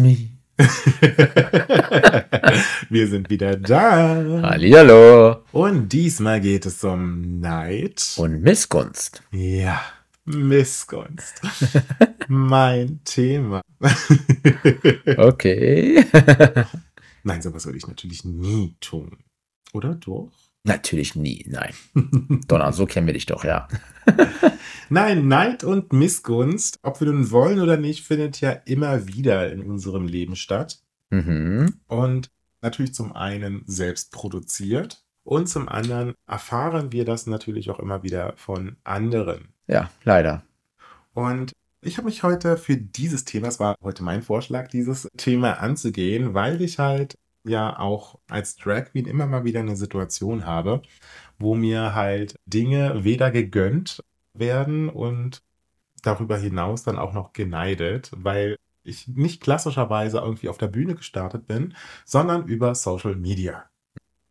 Me. Wir sind wieder da. Hallihallo. Und diesmal geht es um Neid. Und Missgunst. Ja, Missgunst. mein Thema. Okay. Nein, sowas würde ich natürlich nie tun. Oder doch? Natürlich nie, nein. Donna, so kennen wir dich doch, ja. Nein, Neid und Missgunst, ob wir nun wollen oder nicht, findet ja immer wieder in unserem Leben statt. Mhm. Und natürlich zum einen selbst produziert und zum anderen erfahren wir das natürlich auch immer wieder von anderen. Ja, leider. Und ich habe mich heute für dieses Thema, es war heute mein Vorschlag, dieses Thema anzugehen, weil ich halt ja auch als Drag Queen immer mal wieder eine Situation habe, wo mir halt Dinge weder gegönnt werden und darüber hinaus dann auch noch geneidet, weil ich nicht klassischerweise irgendwie auf der Bühne gestartet bin, sondern über Social Media.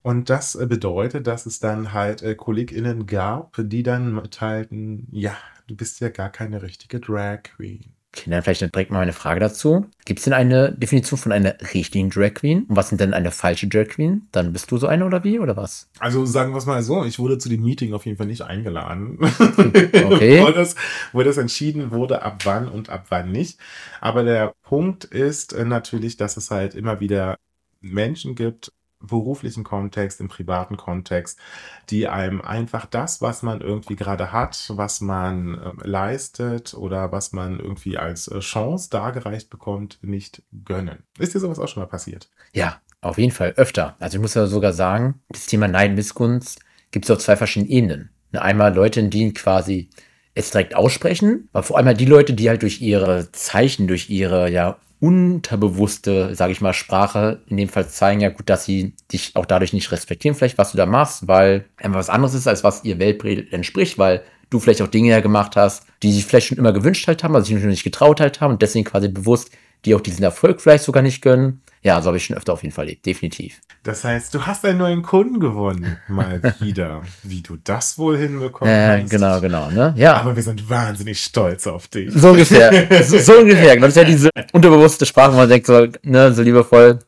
Und das äh, bedeutet, dass es dann halt äh, KollegInnen gab, die dann mitteilten, ja, du bist ja gar keine richtige Drag Queen. Okay, dann vielleicht direkt mal eine Frage dazu. Gibt es denn eine Definition von einer richtigen Drag Queen? Und was sind denn eine falsche Drag Queen? Dann bist du so eine oder wie? Oder was? Also sagen wir es mal so, ich wurde zu dem Meeting auf jeden Fall nicht eingeladen. Okay. wo, das, wo das entschieden wurde, ab wann und ab wann nicht. Aber der Punkt ist äh, natürlich, dass es halt immer wieder Menschen gibt, beruflichen Kontext, im privaten Kontext, die einem einfach das, was man irgendwie gerade hat, was man äh, leistet oder was man irgendwie als äh, Chance dargereicht bekommt, nicht gönnen. Ist dir sowas auch schon mal passiert? Ja, auf jeden Fall öfter. Also ich muss ja sogar sagen, das Thema Neid, Missgunst gibt es auf zwei verschiedenen Ebenen. Ne, Einmal Leute, die quasi es direkt aussprechen, aber vor allem halt die Leute, die halt durch ihre Zeichen, durch ihre ja unterbewusste, sage ich mal, Sprache in dem Fall zeigen ja gut, dass sie dich auch dadurch nicht respektieren, vielleicht was du da machst, weil einfach was anderes ist, als was ihr Weltbild entspricht, weil du vielleicht auch Dinge ja gemacht hast, die sie vielleicht schon immer gewünscht halt haben, also sich nicht getraut halt haben und deswegen quasi bewusst die auch diesen Erfolg vielleicht sogar nicht gönnen. Ja, so habe ich schon öfter auf jeden Fall erlebt, definitiv. Das heißt, du hast einen neuen Kunden gewonnen, mal wieder. Wie du das wohl hinbekommen Äh, hast. genau, genau, ne? Ja. Aber wir sind wahnsinnig stolz auf dich. So ungefähr. so, so ungefähr. Genau, Das ist ja diese unterbewusste Sprache, wo man denkt, so, ne, so liebevoll,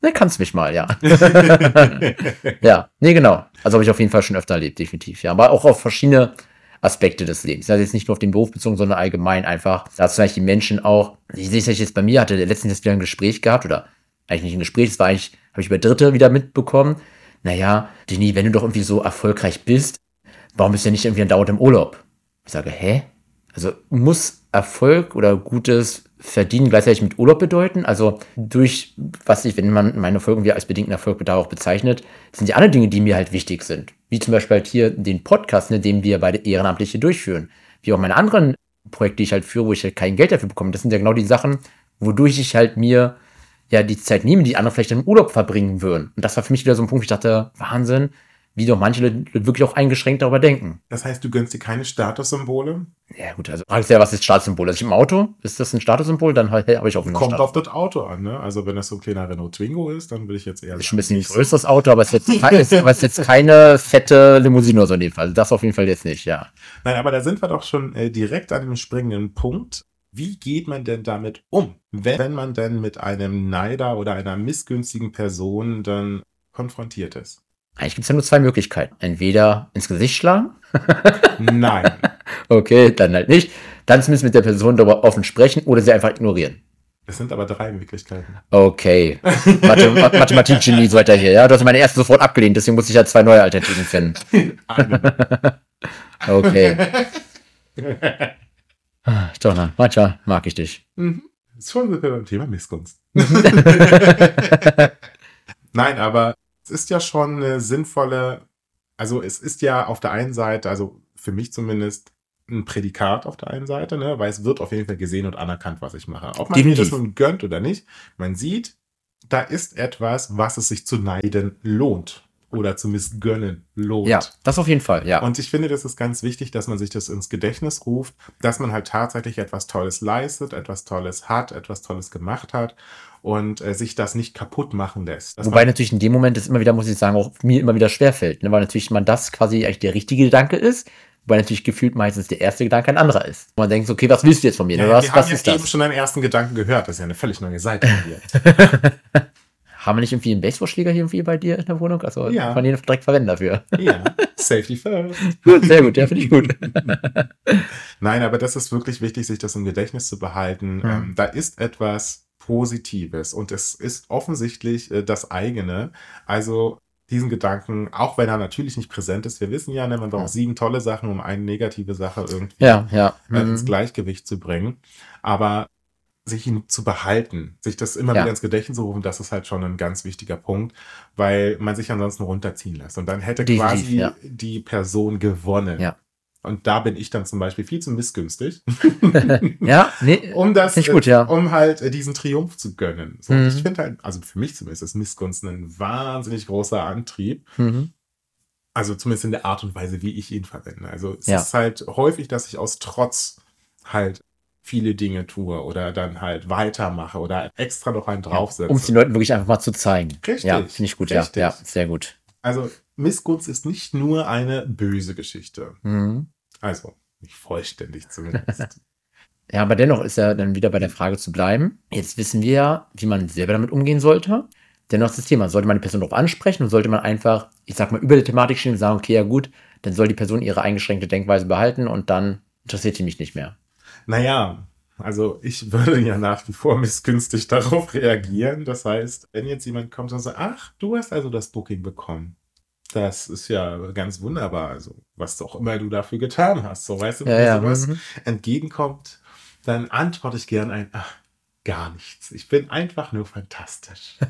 ne, kannst mich mal, ja. ja, nee, genau. Also habe ich auf jeden Fall schon öfter erlebt, definitiv. Ja, aber auch auf verschiedene Aspekte des Lebens. Also jetzt nicht nur auf den Beruf bezogen, sondern allgemein einfach, dass vielleicht die Menschen auch, ich sehe es jetzt bei mir, hatte letztens jetzt wieder ein Gespräch gehabt oder eigentlich nicht ein Gespräch, es war eigentlich, habe ich über Dritte wieder mitbekommen. Naja, Denis, wenn du doch irgendwie so erfolgreich bist, warum bist du ja nicht irgendwie dauernd im Urlaub? Ich sage, hä? Also muss Erfolg oder gutes Verdienen gleichzeitig mit Urlaub bedeuten? Also durch, was ich, wenn man meine Erfolg irgendwie als bedingten Erfolg darauf bezeichnet, sind ja andere Dinge, die mir halt wichtig sind. Wie zum Beispiel halt hier den Podcast, ne, den wir beide Ehrenamtliche durchführen. Wie auch meine anderen Projekte, die ich halt führe, wo ich halt kein Geld dafür bekomme. Das sind ja genau die Sachen, wodurch ich halt mir ja die Zeit nehme, die andere vielleicht im Urlaub verbringen würden. Und das war für mich wieder so ein Punkt, wo ich dachte, Wahnsinn, wie doch manche Leute wirklich auch eingeschränkt darüber denken. Das heißt, du gönnst dir keine Statussymbole? Ja, gut, also fragst ja, was ist Statussymbol? Also ich im Auto, ist das ein Statussymbol? Dann halt, habe ich auch einen Kommt Status. auf das Auto an, ne? Also wenn das so ein kleiner Renault Twingo ist, dann würde ich jetzt eher Ist schon ein bisschen ein nicht größeres Auto, aber es ist jetzt, ist, aber es ist jetzt keine fette Limousine oder so in dem Fall. Also das auf jeden Fall jetzt nicht, ja. Nein, aber da sind wir doch schon äh, direkt an dem springenden Punkt. Wie geht man denn damit um, wenn, wenn man denn mit einem Neider oder einer missgünstigen Person dann konfrontiert ist? Eigentlich gibt es ja nur zwei Möglichkeiten. Entweder ins Gesicht schlagen, Nein. okay, dann halt nicht. Dann zumindest mit der Person darüber offen sprechen oder sie einfach ignorieren. Es sind aber drei Möglichkeiten. Okay. Mathe, Ma- Mathematik-Genie so weiter hier, ja. Du hast meine erste sofort abgelehnt, deswegen muss ich ja zwei neue Alternativen finden. Okay. Ah, na, manchmal mag ich dich. Mhm. Schon sind wir beim Thema Missgunst. Nein, aber es ist ja schon eine sinnvolle, also es ist ja auf der einen Seite, also für mich zumindest, ein Prädikat auf der einen Seite, ne? weil es wird auf jeden Fall gesehen und anerkannt, was ich mache. Ob man mir das nun gönnt oder nicht, man sieht, da ist etwas, was es sich zu neiden lohnt oder zu missgönnen lohnt. Ja, das auf jeden Fall, ja. Und ich finde, das ist ganz wichtig, dass man sich das ins Gedächtnis ruft, dass man halt tatsächlich etwas Tolles leistet, etwas Tolles hat, etwas Tolles gemacht hat und äh, sich das nicht kaputt machen lässt. Das Wobei natürlich in dem Moment es immer wieder, muss ich sagen, auch mir immer wieder schwerfällt, ne? weil natürlich man das quasi eigentlich der richtige Gedanke ist, weil natürlich gefühlt meistens der erste Gedanke ein anderer ist. Man denkt, okay, was willst du jetzt von mir? Ja, was, wir was haben ist ja das? eben schon deinen ersten Gedanken gehört. Das ist ja eine völlig neue Seite hier. Haben wir nicht irgendwie einen Baseballschläger hier irgendwie bei dir in der Wohnung? Also Ja. kann man den direkt verwenden dafür. ja, Safety first. gut, sehr gut, ja, finde ich gut. Nein, aber das ist wirklich wichtig, sich das im Gedächtnis zu behalten. Ja. Ähm, da ist etwas Positives und es ist offensichtlich äh, das eigene. Also diesen Gedanken, auch wenn er natürlich nicht präsent ist, wir wissen ja, ne, man braucht Ja. sieben tolle Sachen, um eine negative Sache irgendwie Ja, ja. äh, ins Mhm. Gleichgewicht zu bringen. Aber sich ihn zu behalten, sich das immer Ja. wieder ins Gedächtnis zu rufen, das ist halt schon ein ganz wichtiger Punkt, weil man sich ansonsten runterziehen lässt. Und dann hätte Definitiv, quasi ja. die Person gewonnen. Ja. Und da bin ich dann zum Beispiel viel zu missgünstig, ja, nee, um das, gut, ja. um halt äh, diesen Triumph zu gönnen. So, Mhm. Ich finde halt, also für mich zumindest ist Missgunst ein wahnsinnig großer Antrieb. mhm. Also zumindest in der Art und Weise, wie ich ihn verwende. Also es Ja. ist halt häufig, dass ich aus Trotz halt viele Dinge tue oder dann halt weitermache oder extra noch einen draufsetze. um es den Leuten wirklich einfach mal zu zeigen. Richtig, Ja, finde ich gut, richtig. ja. Ja, sehr gut. Also Missgunst ist nicht nur eine böse Geschichte. Mhm. Also nicht vollständig zumindest. Ja, aber dennoch ist ja dann wieder bei der Frage zu bleiben. Jetzt wissen wir ja, wie man selber damit umgehen sollte. Dennoch ist das Thema, sollte man die Person darauf ansprechen und sollte man einfach, ich sag mal, über die Thematik stehen und sagen, okay, ja gut, dann soll die Person ihre eingeschränkte Denkweise behalten und dann interessiert sie mich nicht mehr. Naja, also ich würde ja nach wie vor missgünstig darauf reagieren. Das heißt, wenn jetzt jemand kommt und sagt, ach, du hast also das Booking bekommen. Das ist ja ganz wunderbar. Also, was auch immer du dafür getan hast. So, weißt du, wenn Ja, sowas mhm. entgegenkommt, dann antworte ich gern ein, ach, gar nichts. Ich bin einfach nur fantastisch.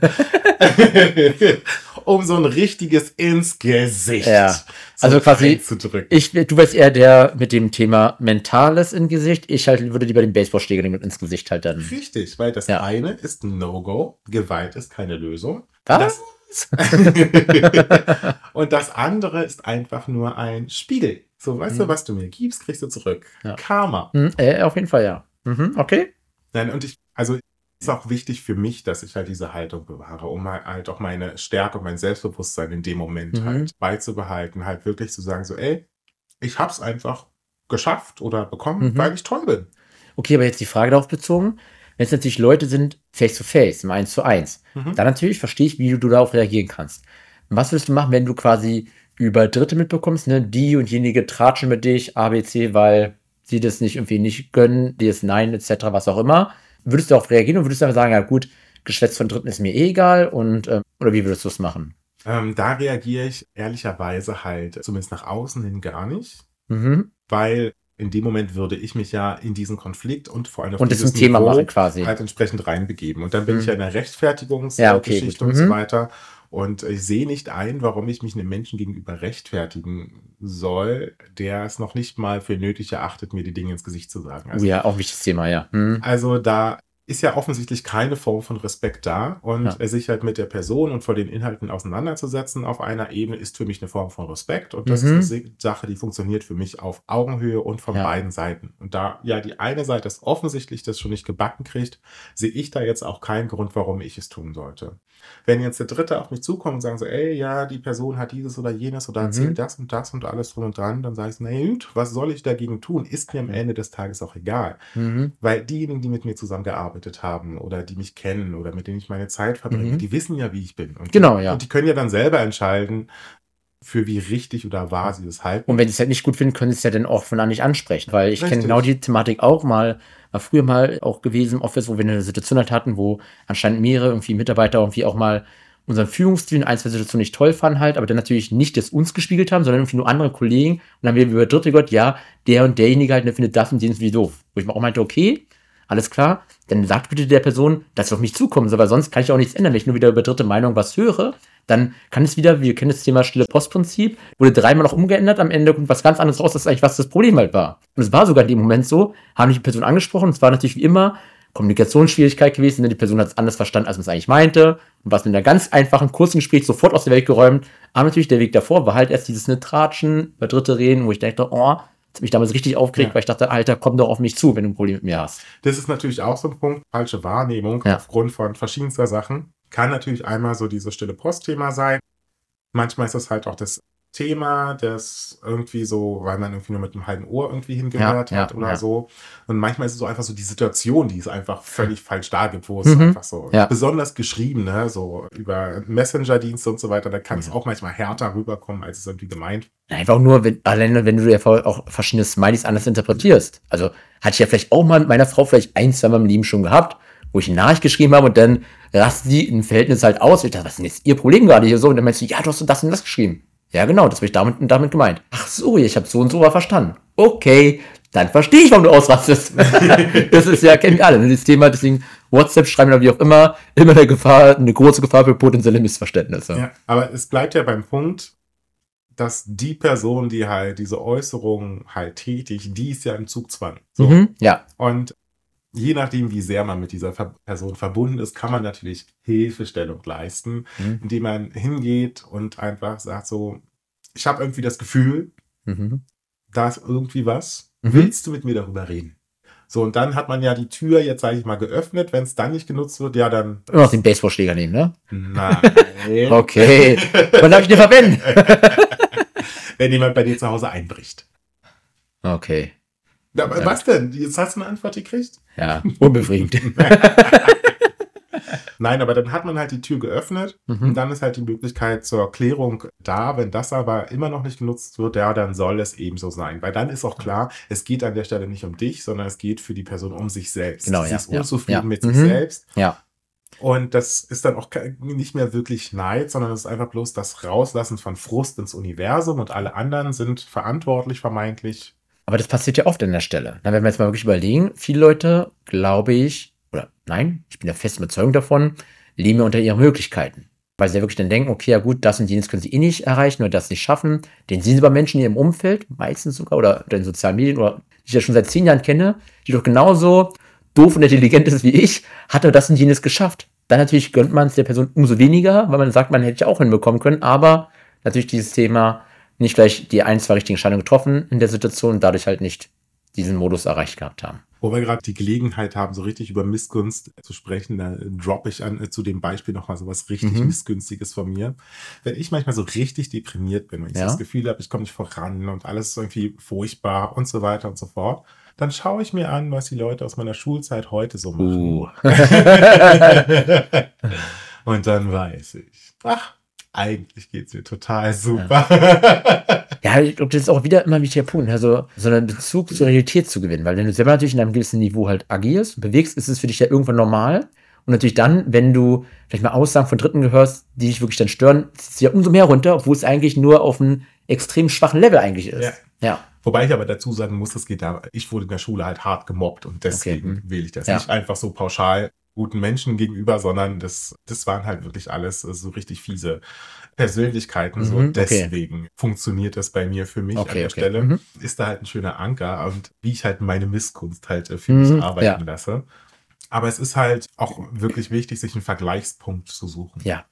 um so ein richtiges ins Gesicht Ja. so Also quasi-. Ich, du wärst eher der mit dem Thema Mentales im Gesicht. Ich halt würde lieber den Baseballschläger ins Gesicht halt dann. Richtig, weil das Ja. eine ist ein No-Go, Gewalt ist keine Lösung. Was? Und das andere ist einfach nur ein Spiegel. So, weißt du, Mhm. was du mir gibst, kriegst du zurück. Ja. Karma. Hm, äh, auf jeden Fall, ja. Mhm, okay. Nein, und ich, also ist auch wichtig für mich, dass ich halt diese Haltung bewahre, um halt auch meine Stärke und mein Selbstbewusstsein in dem Moment Mhm. halt beizubehalten, halt wirklich zu sagen, so, ey, ich hab's einfach geschafft oder bekommen, Mhm. weil ich toll bin. Okay, aber jetzt die Frage darauf bezogen. Wenn es natürlich Leute sind, face to face, im 1 zu 1, Mhm. dann natürlich verstehe ich, wie du darauf reagieren kannst. Was würdest du machen, wenn du quasi über Dritte mitbekommst, ne, die und jenige tratschen mit dich, ABC, weil sie das nicht irgendwie nicht gönnen, dir ist Nein, etc., was auch immer. Würdest du darauf reagieren und würdest du einfach sagen, ja gut, Geschwätz von Dritten ist mir eh egal und, ähm, oder wie würdest du es machen? Ähm, da reagiere ich ehrlicherweise halt zumindest nach außen hin gar nicht, Mhm. weil in dem Moment würde ich mich ja in diesen Konflikt und vor allem auf Und dieses Thema machen quasi. halt entsprechend reinbegeben. Und dann bin Mhm. ich ja in der Rechtfertigungsgeschichte Ja, okay, und so Mhm. weiter. Und ich sehe nicht ein, warum ich mich einem Menschen gegenüber rechtfertigen soll, der es noch nicht mal für nötig erachtet, mir die Dinge ins Gesicht zu sagen. Also, ja, auch wichtiges Thema, ja. Mhm. also da ist ja offensichtlich keine Form von Respekt da und Ja. sich halt mit der Person und vor den Inhalten auseinanderzusetzen auf einer Ebene ist für mich eine Form von Respekt und das Mhm. ist eine Sache, die funktioniert für mich auf Augenhöhe und von Ja. beiden Seiten. Und da ja die eine Seite es offensichtlich das schon nicht gebacken kriegt, sehe ich da jetzt auch keinen Grund, warum ich es tun sollte. Wenn jetzt der Dritte auf mich zukommt und sagen so, ey, ja, die Person hat dieses oder jenes oder Mhm. erzählt das und das und alles drum und dran, dann sage ich, na gut, was soll ich dagegen tun? Ist mir am. Ende des Tages auch egal. Mhm. Weil diejenigen, die mit mir zusammengearbeitet haben oder die mich kennen oder mit denen ich meine Zeit verbringe, Mhm. die wissen ja, wie ich bin. Und Genau, die, ja. Und die können ja dann selber entscheiden, für wie richtig oder wahr sie das halten. Und wenn sie es halt nicht gut finden, können sie es ja dann auch von an nicht ansprechen. Weil ich kenne genau die Thematik auch mal, war früher mal auch gewesen im Office, wo wir eine Situation halt hatten, wo anscheinend mehrere irgendwie Mitarbeiter irgendwie auch mal unseren Führungsstil in ein, zwei Situationen nicht toll fanden halt, aber dann natürlich nicht das uns gespiegelt haben, sondern irgendwie nur andere Kollegen. Und dann haben wir über Dritte gehört, ja, der und derjenige halt der findet das und den wie doof. Wo ich mir auch meinte, okay, alles klar, dann sagt bitte der Person, dass sie auf mich zukommen soll, weil sonst kann ich auch nichts ändern. Wenn ich nur wieder über dritte Meinung was höre, dann kann es wieder, wir kennen das Thema stille Postprinzip, wurde dreimal noch umgeändert, am Ende kommt was ganz anderes raus, das ist eigentlich, was das Problem halt war. Und es war sogar in dem Moment so, haben die Person angesprochen, es war natürlich wie immer Kommunikationsschwierigkeit gewesen, denn die Person hat es anders verstanden, als man es eigentlich meinte. Und was mit einer ganz einfachen, kurzen Gespräch sofort aus der Welt geräumt. Aber natürlich der Weg davor war halt erst dieses ne Tratschen, über Dritte reden, wo ich dachte, oh, hat mich damals richtig aufgeregt, ja. weil ich dachte, Alter, komm doch auf mich zu, wenn du ein Problem mit mir hast. Das ist natürlich auch so ein Punkt, falsche Wahrnehmung ja. aufgrund von verschiedenster Sachen. Kann natürlich einmal so dieses stille Postthema sein. Manchmal ist das halt auch das Thema, das irgendwie so, weil man irgendwie nur mit einem halben Ohr irgendwie hingehört ja, hat ja, oder ja. so. Und manchmal ist es so einfach so die Situation, die es einfach völlig falsch da gibt, wo es mhm. einfach so besonders geschrieben, ne, so über Messenger-Dienste und so weiter, da kann es auch manchmal härter rüberkommen, als es irgendwie gemeint. Einfach nur, wenn, alleine wenn du ja auch verschiedene Smileys anders interpretierst. Also hatte ich ja vielleicht auch mal mit meiner Frau vielleicht ein, zwei Mal im Leben schon gehabt, wo ich eine Nachricht geschrieben habe und dann rastet sie ein Verhältnis halt aus. Ich dachte, was ist denn jetzt ihr Problem gerade hier so? Und dann meinst du, ja, du hast das und das geschrieben. Ja, genau, das habe ich damit, damit gemeint. Ach so, ich habe so und so verstanden. Okay, dann verstehe ich, warum du ausrastest. das ist ja, kennen wir alle, ne? das Thema, deswegen WhatsApp schreiben oder wie auch immer, immer eine Gefahr, eine große Gefahr für potenzielle Missverständnisse. Ja, aber es bleibt ja beim Punkt, dass die Person, die halt diese Äußerung halt tätigt, die ist ja im Zugzwang. So. Mhm, ja. Und je nachdem, wie sehr man mit dieser Person verbunden ist, kann man natürlich Hilfestellung leisten, mhm. indem man hingeht und einfach sagt so, ich habe irgendwie das Gefühl, mhm. da ist irgendwie was. Mhm. Willst du mit mir darüber reden? So, und dann hat man ja die Tür jetzt, sage ich mal, geöffnet. Wenn es dann nicht genutzt wird, ja, dann. Immer noch den Baseballschläger nehmen, ne? Nein. okay. Wann darf ich den verwenden? Wenn jemand bei dir zu Hause einbricht. Okay. Na. Was denn? Jetzt hast du eine Antwort gekriegt? Ja, unbefriedigend. Nein, aber dann hat man halt die Tür geöffnet mhm. und dann ist halt die Möglichkeit zur Klärung da. Wenn das aber immer noch nicht genutzt wird, ja, dann soll es eben so sein. Weil dann ist auch klar, es geht an der Stelle nicht um dich, sondern es geht für die Person um sich selbst. Genau, Sie ja, ist unzufrieden ja. mit mhm. sich selbst. Ja. Und das ist dann auch nicht mehr wirklich Neid, sondern es ist einfach bloß das Rauslassen von Frust ins Universum und alle anderen sind verantwortlich vermeintlich aber das passiert ja oft an der Stelle. Na, wenn wir jetzt mal wirklich überlegen, viele Leute, glaube ich, oder nein, ich bin der festen Überzeugung davon, leben ja unter ihren Möglichkeiten. Weil sie ja wirklich dann denken, okay, ja gut, das und jenes können sie eh nicht erreichen oder das nicht schaffen. Den sehen sie bei Menschen in ihrem Umfeld, meistens sogar, oder in sozialen Medien, oder die ich ja schon seit zehn Jahren kenne, die doch genauso doof und intelligent ist wie ich, hat er das und jenes geschafft. Dann natürlich gönnt man es der Person umso weniger, weil man sagt, man hätte ja auch hinbekommen können, aber natürlich dieses Thema, nicht gleich die ein, zwei richtigen Entscheidungen getroffen in der Situation und dadurch halt nicht diesen Modus erreicht gehabt haben. Wo wir gerade die Gelegenheit haben, so richtig über Missgunst zu sprechen, da droppe ich an äh, zu dem Beispiel nochmal so was richtig mhm. Missgünstiges von mir. Wenn ich manchmal so richtig deprimiert bin, wenn ich ja. das Gefühl habe, ich komme nicht voran und alles ist irgendwie furchtbar und so weiter und so fort, dann schaue ich mir an, was die Leute aus meiner Schulzeit heute so machen. Uh. und dann weiß ich, ach, eigentlich geht es mir total super. Ja, ja ich glaube, das ist auch wieder immer wichtiger Punkt, also so einen Bezug zur Realität zu gewinnen, weil wenn du selber natürlich in einem gewissen Niveau halt agierst und bewegst, ist es für dich ja irgendwann normal. Und natürlich dann, wenn du vielleicht mal Aussagen von Dritten gehörst, die dich wirklich dann stören, zieht es ja umso mehr runter, obwohl es eigentlich nur auf einem extrem schwachen Level eigentlich ist. Ja. ja. Wobei ich aber dazu sagen muss, das geht da, ich wurde in der Schule halt hart gemobbt und deswegen okay. wähle ich das ja. nicht einfach so pauschal guten Menschen gegenüber, sondern das, das waren halt wirklich alles so richtig fiese Persönlichkeiten. Mhm, so deswegen okay. funktioniert das bei mir für mich okay, an der okay. Stelle. Mhm. Ist da halt ein schöner Anker und wie ich halt meine Misskunst halt äh, für mich mhm, arbeiten ja. lasse. Aber es ist halt auch wirklich wichtig, sich einen Vergleichspunkt zu suchen. Ja.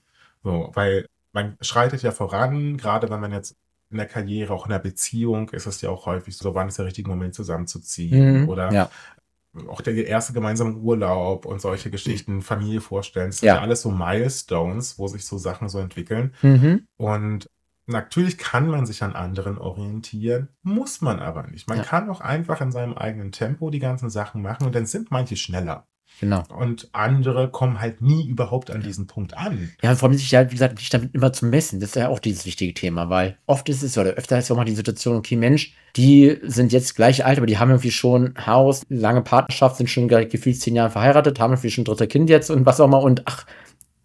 So, weil man schreitet ja voran, gerade wenn man jetzt in der Karriere, auch in der Beziehung, ist es ja auch häufig so, wann ist der richtige Moment zusammenzuziehen? Mhm, oder ja auch der erste gemeinsame Urlaub und solche Geschichten, Familie vorstellen. Das ja. sind ja alles so Milestones, wo sich so Sachen so entwickeln. Mhm. Und natürlich kann man sich an anderen orientieren, muss man aber nicht. Man ja. kann auch einfach in seinem eigenen Tempo die ganzen Sachen machen und dann sind manche schneller. Genau. Und andere kommen halt nie überhaupt an diesen Punkt an. Ja, vor allem sich halt, wie gesagt, nicht damit immer zu messen. Das ist ja auch dieses wichtige Thema, weil oft ist es, oder öfter ist ja auch mal die Situation, okay, Mensch, die sind jetzt gleich alt, aber die haben irgendwie schon Haus, lange Partnerschaft, sind schon gefühlt zehn Jahre verheiratet, haben irgendwie schon ein drittes Kind jetzt und was auch immer und ach,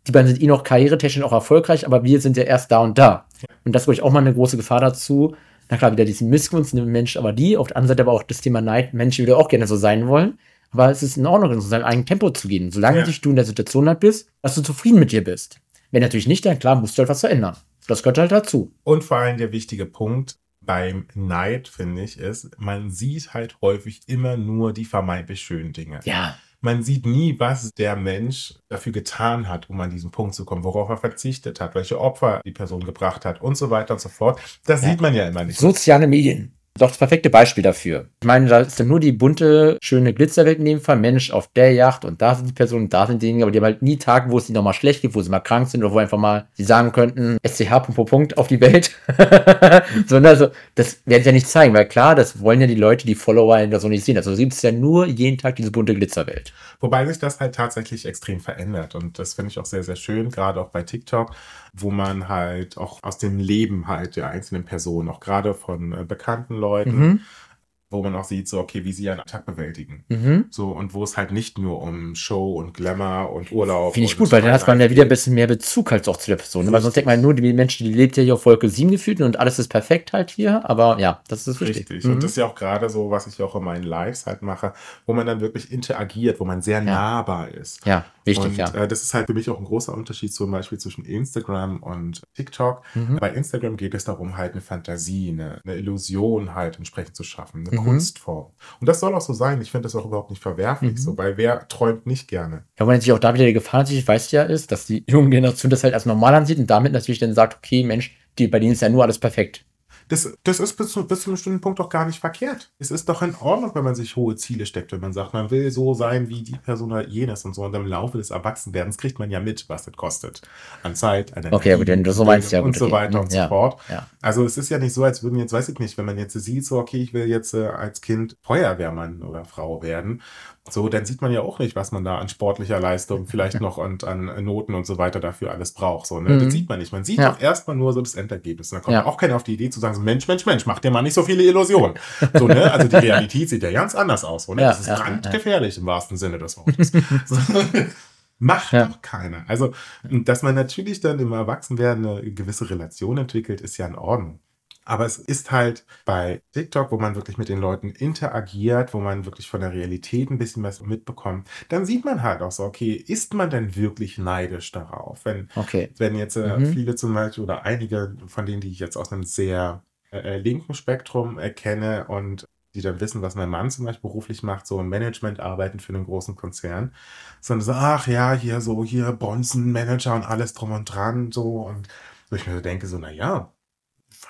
die beiden sind eh noch karrieretechnisch auch erfolgreich, aber wir sind ja erst da und da. Ja. Und das ist, glaube ich, auch mal eine große Gefahr dazu. Na klar, wieder diesen Missgunst, Mensch, aber die, auf der anderen Seite aber auch das Thema Neid, Menschen, die auch gerne so sein wollen Aber es ist in Ordnung, in seinem eigenen Tempo zu gehen. Solange Ja. dich du in der Situation halt bist, dass du zufrieden mit dir bist. Wenn natürlich nicht, dann klar, musst du halt was verändern. Das gehört halt dazu. Und vor allem der wichtige Punkt beim Neid, finde ich, ist, man sieht halt häufig immer nur die vermeintlich schönen Dinge. Ja. Man sieht nie, was der Mensch dafür getan hat, um an diesen Punkt zu kommen, worauf er verzichtet hat, welche Opfer die Person gebracht hat und so weiter und so fort. Das Ja. sieht man ja immer nicht. Soziale Medien. Doch das perfekte Beispiel dafür. Ich meine, da ist dann nur die bunte, schöne Glitzerwelt in dem Fall. Mensch, auf der Yacht und da sind die Personen, da sind die Dinge, aber die haben halt nie Tage, wo es ihnen nochmal schlecht geht, wo sie mal krank sind oder wo einfach mal sie sagen könnten, SCH Punkt, Punkt auf die Welt. Sondern also, das werden sie ja nicht zeigen, weil klar, das wollen ja die Leute, die Follower der so nicht sehen. Also gibt es ja nur jeden Tag diese bunte Glitzerwelt. Wobei sich das halt tatsächlich extrem verändert. Und das finde ich auch sehr, sehr schön, gerade auch bei TikTok, wo man halt auch aus dem Leben halt der einzelnen Personen, auch gerade von äh, bekannten Leuten, Mhm. wo man auch sieht, so, okay, wie sie ihren Alltag bewältigen. Mhm. So, und wo es halt nicht nur um Show und Glamour und Urlaub. Finde ich gut, weil dann hat man ja wieder ein bisschen mehr Bezug halt auch zu der Person. ne? Weil sonst denkt man nur, die Menschen, die lebt ja hier auf Wolke 7 gefühlt und alles ist perfekt halt hier. Aber ja, das ist richtig. Richtig. Mhm. Und das ist ja auch gerade so, was ich auch in meinen Lives halt mache, wo man dann wirklich interagiert, wo man sehr nahbar ist. ja, wichtig, und ja. äh, das ist halt für mich auch ein großer Unterschied zum Beispiel zwischen Instagram und TikTok. Mhm. Bei Instagram geht es darum, halt eine Fantasie, eine, eine Illusion halt entsprechend zu schaffen, eine Mhm. Kunstform. Und das soll auch so sein. Ich finde das auch überhaupt nicht verwerflich, Mhm. so, weil wer träumt nicht gerne? Ja, weil natürlich auch da wieder die Gefahr natürlich, weißt du ja, ist, dass die junge Generation das halt als normal ansieht und damit natürlich dann sagt, okay, Mensch, die, bei denen ist ja nur alles perfekt. Das, das ist bis zu, bis zu einem bestimmten Punkt doch gar nicht verkehrt. Es ist doch in Ordnung, wenn man sich hohe Ziele steckt, wenn man sagt, man will so sein wie die Person oder jenes und so. Und im Laufe des Erwachsenwerdens kriegt man ja mit, was das kostet. An Zeit, an Okay, gut, wenn du so meinst, ja, und gut, so okay. weiter und Mhm, so ja, fort. ja. Also es ist ja nicht so, als würden jetzt, weiß ich nicht, wenn man jetzt sieht, so, okay, ich will jetzt äh, als Kind Feuerwehrmann oder Frau werden. So, dann sieht man ja auch nicht, was man da an sportlicher Leistung, vielleicht noch und an Noten und so weiter dafür alles braucht. So, ne? Mhm. Das sieht man nicht. Man sieht Ja. doch erstmal nur so das Endergebnis. Da kommt Ja. auch keiner auf die Idee zu sagen, so, Mensch, Mensch, Mensch, mach dir mal nicht so viele Illusionen. So, ne? Also die Realität sieht ja ganz anders aus. So, ne? Ja, das ist ja, brandgefährlich im wahrsten Sinne des Wortes. so. Macht Ja. doch keiner. Also, dass man natürlich dann im Erwachsenwerden eine gewisse Relation entwickelt, ist ja in Ordnung. Aber es ist halt bei TikTok, wo man wirklich mit den Leuten interagiert, wo man wirklich von der Realität ein bisschen was mitbekommt, dann sieht man halt auch so, okay, ist man denn wirklich neidisch darauf? Wenn, Okay. wenn jetzt äh, Mhm. viele zum Beispiel oder einige von denen, die ich jetzt aus einem sehr äh, linken Spektrum erkenne und die dann wissen, was mein Mann zum Beispiel beruflich macht, so im Management arbeiten für einen großen Konzern, sondern so, ach ja, hier so, hier Bonzen, Manager und alles drum und dran, so und wo ich mir so denke, so, naja,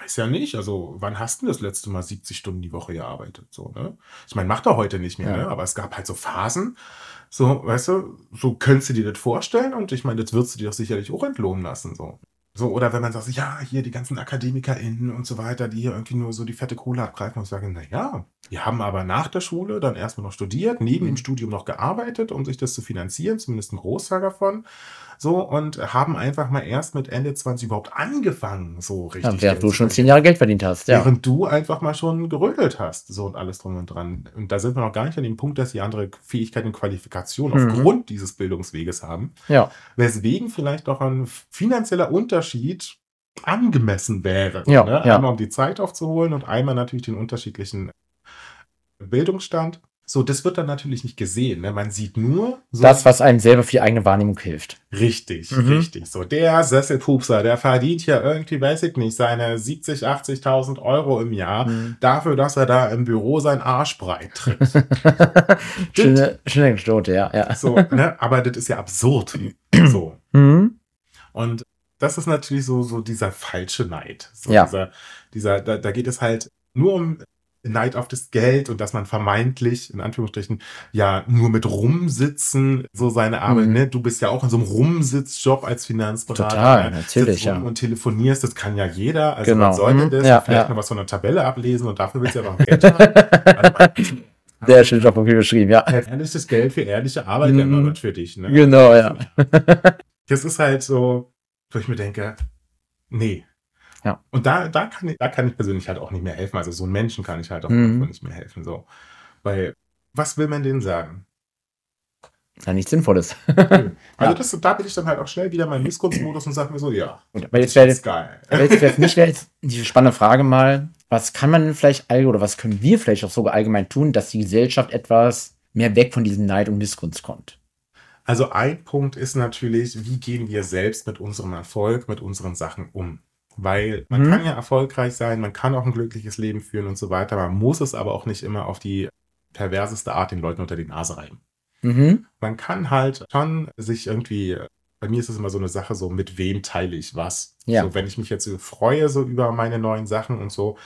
weiß ja nicht, also wann hast du das letzte Mal 70 Stunden die Woche gearbeitet, so, ne? Ich meine, macht er heute nicht mehr, Ja. ne? Aber es gab halt so Phasen, so, weißt du, so könntest du dir das vorstellen und ich meine, das würdest du dir doch sicherlich auch entlohnen lassen, so. So, oder wenn man sagt, ja, hier die ganzen AkademikerInnen und so weiter, die hier irgendwie nur so die fette Kohle abgreifen und sagen, naja, die haben aber nach der Schule dann erstmal noch studiert, neben Mhm. dem Studium noch gearbeitet, um sich das zu finanzieren, zumindest ein Großteil davon. So, und haben einfach mal erst mit Ende 20 überhaupt angefangen, so richtig. Ja, während du schon zehn Jahre Geld verdient hast, ja. Während du einfach mal schon gerödelt hast, so und alles drum und dran. Und da sind wir noch gar nicht an dem Punkt, dass sie andere Fähigkeiten und Qualifikationen Mhm. aufgrund dieses Bildungsweges haben. Ja. Weswegen vielleicht auch ein finanzieller Unterschied angemessen wäre. Ja, ne? ja. Einmal um die Zeit aufzuholen und einmal natürlich den unterschiedlichen Bildungsstand. So, das wird dann natürlich nicht gesehen. Ne? Man sieht nur so Das, was einem selber für die eigene Wahrnehmung hilft. Richtig, Mhm. richtig. So, der Sesselpupser, der verdient ja irgendwie, weiß ich nicht, seine 70, 80.000 Euro im Jahr Mhm. dafür, dass er da im Büro seinen Arsch breit tritt. Schöne, schöne Anekdote, ja, ja. so, ne? Aber das ist ja absurd. So. Mhm. Und das ist natürlich so, so dieser falsche Neid. So Ja. Dieser, dieser, da, da geht es halt nur um Neid auf das Geld und dass man vermeintlich, in Anführungsstrichen, ja nur mit Rumsitzen so seine Arbeit, Mhm. ne? Du bist ja auch in so einem Rumsitzjob als Finanzberater. Total, ne? natürlich, ja. Und telefonierst, das kann ja jeder. Also Genau. man sollte Mhm. das Ja, vielleicht ja. noch was von der Tabelle ablesen und dafür willst du ja noch Geld haben. Also, Sehr schön auf Papier beschrieben, ja. ehrliches Geld für ehrliche Arbeit Mhm. ermöglicht für dich. Ne? Genau, ja. Das ist halt so, wo ich mir denke, nee. Ja. Und da, da, kann ich, da kann ich persönlich halt auch nicht mehr helfen. Also so einen Menschen kann ich halt auch Mhm. nicht mehr helfen. So. Weil, was will man denen sagen? ja nichts Sinnvolles. Also Ja. das, da bin ich dann halt auch schnell wieder in meinem Missgunstmodus und sage mir so, ja, aber jetzt wäre ist geil. aber jetzt wäre mich wäre jetzt die spannende Frage mal, was kann man denn vielleicht allgemein oder was können wir vielleicht auch sogar allgemein tun, dass die Gesellschaft etwas mehr weg von diesem Neid und Missgunst kommt. Also ein Punkt ist natürlich, wie gehen wir selbst mit unserem Erfolg, mit unseren Sachen um? Weil man Mhm. kann ja erfolgreich sein, man kann auch ein glückliches Leben führen und so weiter, man muss es aber auch nicht immer auf die perverseste Art den Leuten unter die Nase reiben. Mhm. Man kann halt schon sich irgendwie, bei mir ist es immer so eine Sache, so mit wem teile ich was. Ja. So, wenn ich mich jetzt so freue so über meine neuen Sachen und so,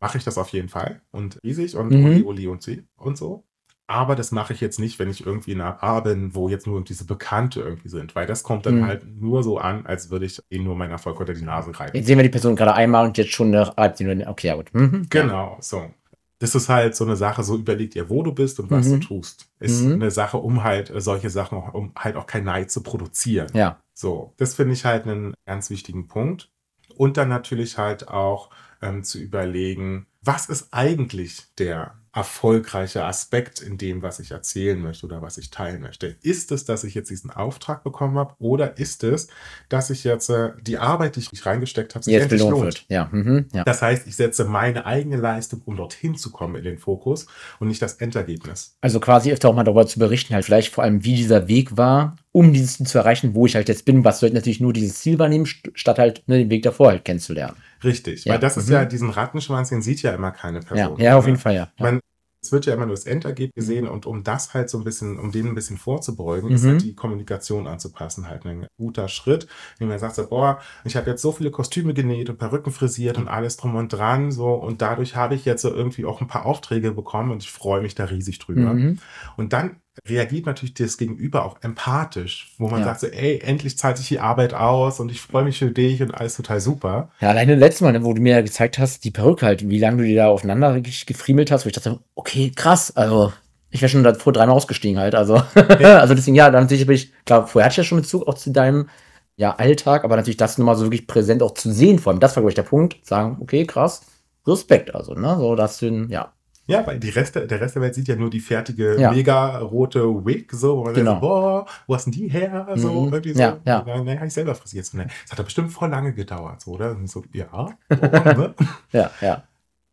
mache ich das auf jeden Fall und riesig und Mhm. Uli, Uli und sie und so. Aber das mache ich jetzt nicht, wenn ich irgendwie in einer Bar bin, wo jetzt nur diese Bekannte irgendwie sind, weil das kommt dann Mhm. halt nur so an, als würde ich ihnen nur meinen Erfolg unter die Nase reiben. Jetzt sehen wir die Person gerade einmal und jetzt schon eine sie nur. Okay, ja gut. Mhm. Genau, so. Das ist halt so eine Sache, so überleg dir, wo du bist und was Mhm. du tust. Ist Mhm. eine Sache, um halt äh, solche Sachen, auch- um halt auch kein Neid zu produzieren. Ja. So, das finde ich halt einen ganz wichtigen Punkt. Und dann natürlich halt auch ähm, zu überlegen, was ist eigentlich der erfolgreiche Aspekt in dem, was ich erzählen möchte oder was ich teilen möchte. Ist es, dass ich jetzt diesen Auftrag bekommen habe oder ist es, dass ich jetzt äh, die Arbeit, die ich reingesteckt habe, sich Jetzt endlich belohnt lohnt? wird. Ja. Mhm. ja. Das heißt, ich setze meine eigene Leistung, um dorthin zu kommen, in den Fokus und nicht das Endergebnis. Also quasi öfter auch mal darüber zu berichten, halt vielleicht vor allem, wie dieser Weg war, um dieses Ziel zu erreichen, wo ich halt jetzt bin, was sollte natürlich nur dieses Ziel wahrnehmen, st- statt halt ne, den Weg davor halt kennenzulernen. Richtig, Ja, weil das ist mhm. ja diesen Rattenschwanz, den sieht ja immer keine Ja, Person. ja, auf ne? jeden Fall, ja. ja. Man, es wird ja immer nur das Endergebnis gesehen und um das halt so ein bisschen, um dem ein bisschen vorzubeugen, Mhm. ist halt die Kommunikation anzupassen halt ein guter Schritt. Wenn man sagt so, boah, ich habe jetzt so viele Kostüme genäht und Perücken frisiert und alles drum und dran so und dadurch habe ich jetzt so irgendwie auch ein paar Aufträge bekommen und ich freue mich da riesig drüber. Mhm. Und dann reagiert natürlich das Gegenüber auch empathisch, wo man Ja. sagt so, ey, endlich zahlt sich die Arbeit aus und ich freue mich für dich und alles total super. Ja, alleine letztes Mal, wo du mir ja gezeigt hast, die Perücke halt, wie lange du die da aufeinander wirklich gefriemelt hast, wo ich dachte, okay, krass, also ich wäre schon davor dreimal ausgestiegen halt, also, also deswegen, ja, dann natürlich bin ich, klar, vorher hatte ich ja schon Bezug auch zu deinem, ja, Alltag, aber natürlich das nochmal so wirklich präsent auch zu sehen, vor allem, das war, glaube ich, der Punkt, sagen, okay, krass, Respekt, also, ne, so, dass du, ja, Ja, weil die Rest, der Rest der Welt sieht ja nur die fertige, Ja. mega rote Wig, so, wo man Genau. so, boah, wo hast denn die her? So, Mhm. irgendwie so. Ja, ja. Dann, hab ich selber frisiert. So, nee, Das hat doch bestimmt voll lange gedauert, so, oder? Und so, ja. So, ne? ja, ja.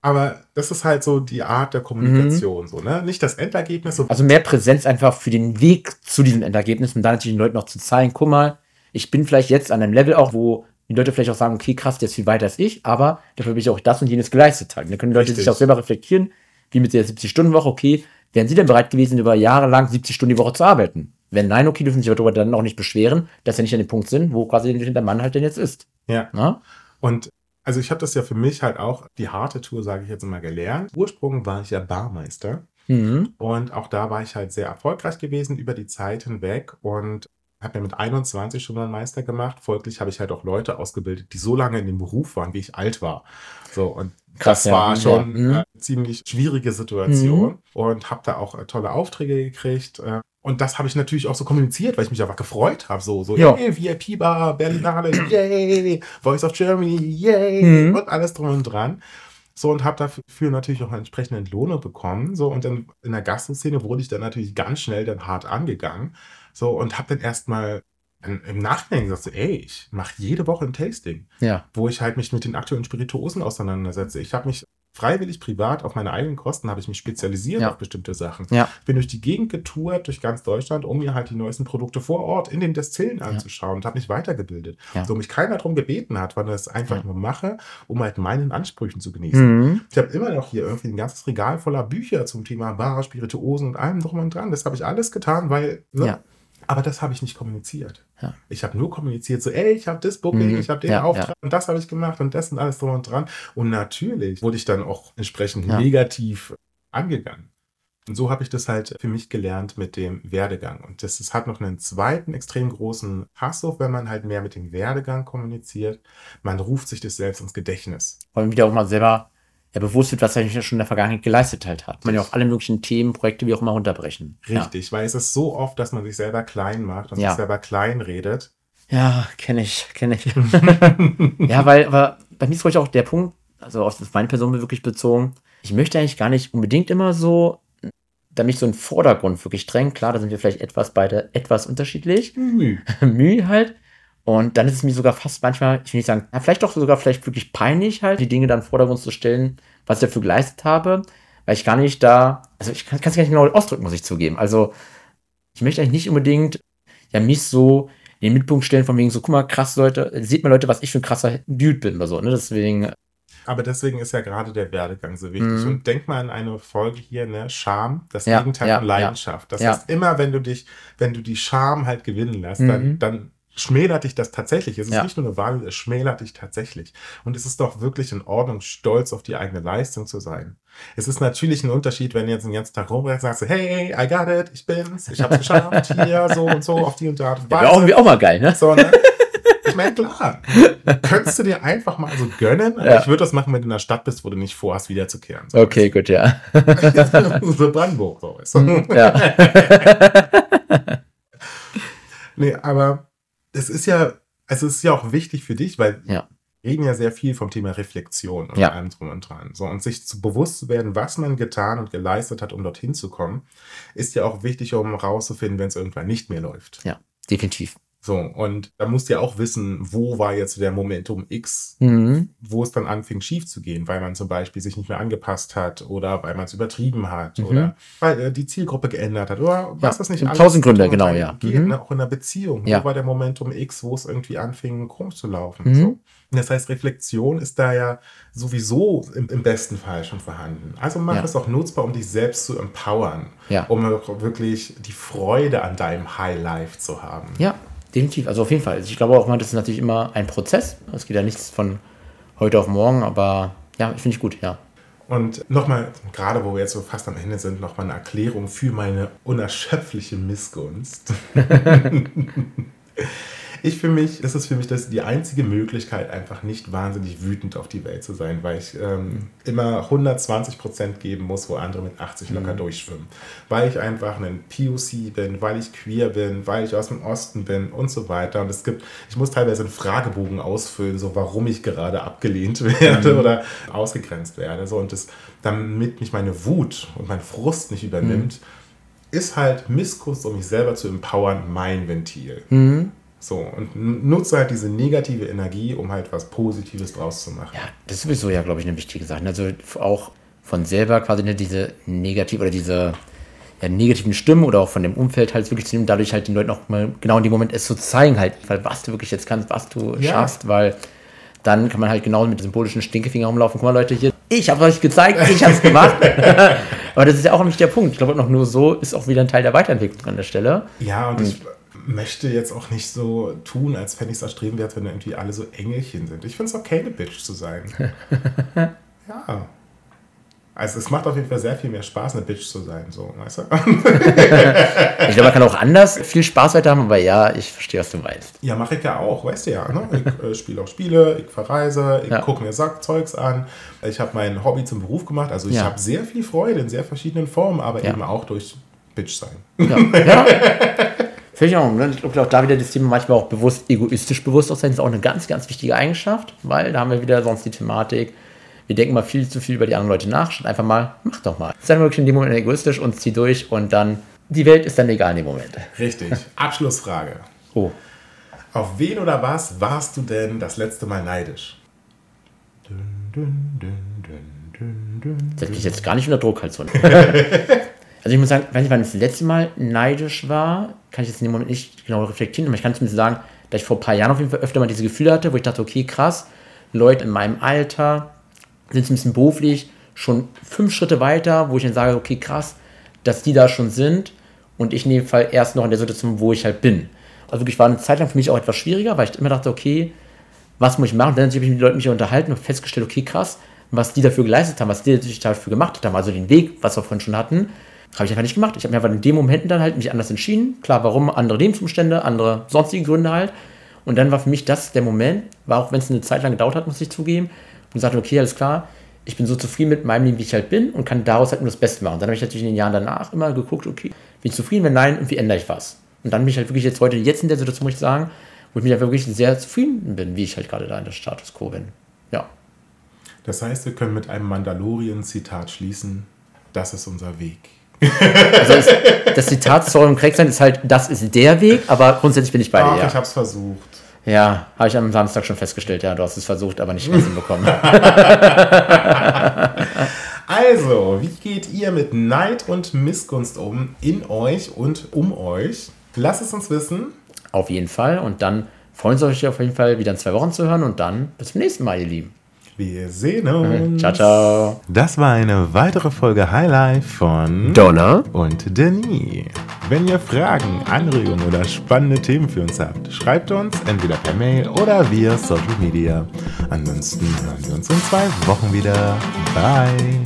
Aber das ist halt so die Art der Kommunikation, so, ne? Nicht das Endergebnis, so, Also mehr Präsenz einfach für den Weg zu diesem Endergebnis und dann natürlich den Leuten noch zu zeigen, guck mal, ich bin vielleicht jetzt an einem Level auch, wo die Leute vielleicht auch sagen, okay, krass, der ist viel weiter als ich, aber dafür habe ich auch das und jenes geleistet halt. Und dann können die Leute Richtig. sich auch selber reflektieren, wie mit der 70-Stunden-Woche, okay, wären sie denn bereit gewesen, über Jahre lang 70 Stunden die Woche zu arbeiten? Wenn nein, okay, dürfen sie sich darüber dann auch nicht beschweren, dass sie nicht an dem Punkt sind, wo quasi der Mann halt denn jetzt ist. ja. Na? Und also ich habe das ja für mich halt auch, die harte Tour, sage ich jetzt immer, gelernt. Ursprung war ich ja Barmeister. Mhm. Und auch da war ich halt sehr erfolgreich gewesen über die Zeit hinweg und habe mir mit 21 schon mal einen Meister gemacht. Folglich habe ich halt auch Leute ausgebildet, die so lange in dem Beruf waren, wie ich alt war. So und Krass, das ja. war schon Ja. Mhm. eine ziemlich schwierige Situation und habe da auch äh, tolle Aufträge gekriegt. Äh, und das habe ich natürlich auch so kommuniziert, weil ich mich einfach gefreut habe. So, so, Ja. hey, VIP-Bar, Berlinale, yay, Voice of Germany, yay, Mhm. und alles drum und dran. So, und habe dafür natürlich auch eine entsprechende Entlohnung bekommen. So, und dann in der Gastroszene wurde ich dann natürlich ganz schnell dann hart angegangen. So, und habe dann erstmal im Nachhinein gesagt, so, ey, ich mache jede Woche ein Tasting, Ja. wo ich halt mich mit den aktuellen Spirituosen auseinandersetze. Ich habe mich freiwillig privat auf meine eigenen Kosten habe ich mich spezialisiert Ja. auf bestimmte Sachen. Ja. Bin durch die Gegend getourt, durch ganz Deutschland, um mir halt die neuesten Produkte vor Ort in den Destillen anzuschauen und habe mich weitergebildet. Ja. So mich keiner darum gebeten hat, weil ich das einfach Ja. nur mache, um halt meinen Ansprüchen zu genießen. Mhm. Ich habe immer noch hier irgendwie ein ganzes Regal voller Bücher zum Thema Bar, Spirituosen und allem drum und dran. Das habe ich alles getan, weil. Ne? Aber das habe ich nicht kommuniziert. Ja. Ich habe nur kommuniziert, so, ey, ich habe das Booking, Mhm. ich habe den Ja, Auftrag ja. und das habe ich gemacht und das und alles drum und dran. Und natürlich wurde ich dann auch entsprechend negativ angegangen. Und so habe ich das halt für mich gelernt mit dem Werdegang. Und das, das hat noch einen zweiten extrem großen Hass auf, wenn man halt mehr mit dem Werdegang kommuniziert. Man ruft sich das selbst ins Gedächtnis. Man wieder auch mal selber ja, bewusst wird, was er schon in der Vergangenheit geleistet halt hat. Man ja auf alle möglichen Themen, Projekte wie auch immer runterbrechen. Richtig, weil es ist so oft, dass man sich selber klein macht und Ja. sich selber klein redet. Ja, ja kenne ich, kenne ich. ja, weil, aber bei mir ist ruhig auch der Punkt, also auf meine Person wirklich bezogen, ich möchte eigentlich gar nicht unbedingt immer so, da mich so ein Vordergrund wirklich drängt. Klar, da sind wir vielleicht etwas beide etwas unterschiedlich. Müh. Mühe halt. Und dann ist es mir sogar fast manchmal, ich will nicht sagen, na, vielleicht doch sogar vielleicht wirklich peinlich halt, die Dinge dann den Vordergrund zu stellen, was ich dafür geleistet habe. weil ich gar nicht da, also ich kann es gar nicht genau ausdrücken, muss ich zugeben. Also ich möchte eigentlich nicht unbedingt ja mich so in den Mittelpunkt stellen von wegen so, guck mal, krass Leute, sieht mal Leute, was ich für ein krasser Dude bin oder so, ne? Deswegen. Aber deswegen ist ja gerade der Werdegang so wichtig. Mhm. Und denk mal an eine Folge hier, ne? Scham, das Ja, Gegenteil ja, von Leidenschaft. Das Ja. heißt, immer wenn du dich, wenn du die Scham halt gewinnen lässt, dann, Mhm. dann schmälert dich das tatsächlich. Es ist Ja. nicht nur eine Wahl, es schmälert dich tatsächlich. Und es ist doch wirklich in Ordnung, stolz auf die eigene Leistung zu sein. Es ist natürlich ein Unterschied, wenn du jetzt den ganzen Tag rumrennst und sagst, hey, I got it, ich bin's, ich hab's geschafft, hier, so und so, auf die und die Art und Wäre auch, irgendwie auch mal geil, ne? so, ne? Ich meine, klar. Könntest du dir einfach mal so gönnen? Aber Ja. Ich würde das machen, wenn du in der Stadt bist, wo du nicht vorhast, wiederzukehren. So, Okay, gut, ja. so Brandenburg, so du? Mhm, ja. Nee, aber es ist ja, es ist ja auch wichtig für dich, weil Ja. wir reden ja sehr viel vom Thema Reflexion und Ja. allem drum und dran. So, und sich zu bewusst zu werden, was man getan und geleistet hat, um dorthin zu kommen, ist ja auch wichtig, um rauszufinden, wenn es irgendwann nicht mehr läuft. Ja, definitiv. So, und da musst du ja auch wissen, wo war jetzt der Momentum X, Mhm. wo es dann anfing schief zu gehen, weil man zum Beispiel sich nicht mehr angepasst hat oder weil man es übertrieben hat Mhm. oder weil äh, die Zielgruppe geändert hat oder was Ja, das nicht alles tausend Gründe, genau, ja. Geht, Mhm. ne? Auch in der Beziehung. Ja. Wo war der Momentum X, wo es irgendwie anfing, krumm zu laufen? Mhm. So. Das heißt, Reflexion ist da ja sowieso im, im besten Fall schon vorhanden. Also mach Ja. es auch nutzbar, um dich selbst zu empowern, Ja. um auch wirklich die Freude an deinem High Life zu haben. Ja, definitiv. Also auf jeden Fall. Ich glaube auch mal, das ist natürlich immer ein Prozess. Es geht ja nichts von heute auf morgen, aber ja, finde ich gut, ja. Und nochmal, gerade wo wir jetzt so fast am Ende sind, nochmal eine Erklärung für meine unerschöpfliche Missgunst. Ich für mich, das ist für mich das die einzige Möglichkeit, einfach nicht wahnsinnig wütend auf die Welt zu sein, weil ich ähm, immer 120 Prozent geben muss, wo andere mit 80 locker durchschwimmen. Weil ich einfach ein POC bin, weil ich queer bin, weil ich aus dem Osten bin und so weiter. Und es gibt, ich muss teilweise einen Fragebogen ausfüllen, so warum ich gerade abgelehnt werde oder ausgegrenzt werde. So, und das, damit mich meine Wut und mein Frust nicht übernimmt, ist halt Missgunst, um mich selber zu empowern, mein Ventil. So, und nutze halt diese negative Energie, um halt was Positives draus zu machen. Ja, das ist sowieso ja, glaube ich, eine wichtige Sache. Also auch von selber quasi ne, diese negativ oder diese ja, negativen Stimmen oder auch von dem Umfeld halt wirklich zu nehmen, dadurch halt den Leuten auch mal genau in dem Moment es zu zeigen, halt, weil was du wirklich jetzt kannst, was du Ja. schaffst, weil dann kann man halt genau mit symbolischen Stinkefinger rumlaufen. Guck mal, Leute, hier, ich habe euch gezeigt, ich habe es gemacht. Aber das ist ja auch nicht der Punkt. Ich glaube, noch nur so ist auch wieder ein Teil der Weiterentwicklung an der Stelle. Ja, und ich möchte jetzt auch nicht so tun, als fände ich es erstrebenswert, wenn irgendwie alle so Engelchen sind. Ich finde es okay, eine Bitch zu sein. ja. Also es macht auf jeden Fall sehr viel mehr Spaß, eine Bitch zu sein, so, weißt du? Ich glaube, man kann auch anders viel Spaß weiter haben, aber ja, ich verstehe, was du meinst. Ja, mache ich ja auch, weißt du ja. Ne? Ich äh, spiele auch Spiele, ich verreise, ich Ja. gucke mir Sack Zeugs an. Ich habe mein Hobby zum Beruf gemacht. Also ich Ja. habe sehr viel Freude in sehr verschiedenen Formen, aber Ja. eben auch durch Bitch sein. Ja. Finde ich auch. Ne? Ich glaube auch da wieder das Thema manchmal auch bewusst, egoistisch bewusst auch sein, ist auch eine ganz, ganz wichtige Eigenschaft, weil da haben wir wieder sonst die Thematik, wir denken mal viel zu viel über die anderen Leute nach, statt einfach mal, mach doch mal. Sei wirklich in dem Moment egoistisch und zieh durch und dann, die Welt ist dann egal in dem Moment. Richtig. Abschlussfrage. Oh, Auf wen oder was warst du denn das letzte Mal neidisch? Setzt mich jetzt gar nicht unter Druck halt so. Also ich muss sagen, wenn ich wann das letzte Mal neidisch war, kann ich jetzt in dem Moment nicht genau reflektieren, aber ich kann zumindest sagen, dass ich vor ein paar Jahren auf jeden Fall öfter mal diese Gefühle hatte, wo ich dachte, okay, krass, Leute in meinem Alter sind ein bisschen beruflich schon fünf Schritte weiter, wo ich dann sage, okay, krass, dass die da schon sind und ich in dem Fall erst noch in der Situation, wo ich halt bin. Also wirklich war eine Zeit lang für mich auch etwas schwieriger, weil ich immer dachte, okay, was muss ich machen? Dann habe ich mit den Leuten mich unterhalten und festgestellt, okay, krass, was die dafür geleistet haben, was die dafür gemacht haben, also den Weg, was wir vorhin schon hatten, habe ich einfach nicht gemacht. Ich habe mir einfach in dem Moment dann halt mich anders entschieden. Klar, warum? Andere Lebensumstände, andere sonstige Gründe halt. Und dann war für mich das der Moment, war auch wenn es eine Zeit lang gedauert hat, muss ich zugeben, und sagte, okay, alles klar, ich bin so zufrieden mit meinem Leben, wie ich halt bin und kann daraus halt nur das Beste machen. Und dann habe ich natürlich in den Jahren danach immer geguckt, okay, bin ich zufrieden, wenn nein, irgendwie ändere ich was. Und dann bin ich halt wirklich jetzt heute, jetzt in der Situation, muss ich sagen, wo ich mich halt wirklich sehr zufrieden bin, wie ich halt gerade da in der Status Quo bin. Ja. Das heißt, wir können mit einem Mandalorian-Zitat schließen. Das ist unser Weg. Also es, das Zitat Sorry und Craig sein ist halt, das ist der Weg, aber grundsätzlich bin ich bei Ach, dir. ich Ja, habe es versucht. ja habe ich am Samstag schon festgestellt. Ja, du hast es versucht, aber nicht ganz hinbekommen. Also, wie geht ihr mit Neid und Missgunst um in euch und um euch? Lasst es uns wissen. Auf jeden Fall. Und dann freuen Sie euch auf jeden Fall wieder in zwei Wochen zu hören. Und dann bis zum nächsten Mal, ihr Lieben. Wir sehen uns. Ciao, ciao. Das war eine weitere Folge Highlife von Donna und Denis. Wenn ihr Fragen, Anregungen oder spannende Themen für uns habt, schreibt uns entweder per Mail oder via Social Media. Ansonsten hören wir uns in zwei Wochen wieder. Bye.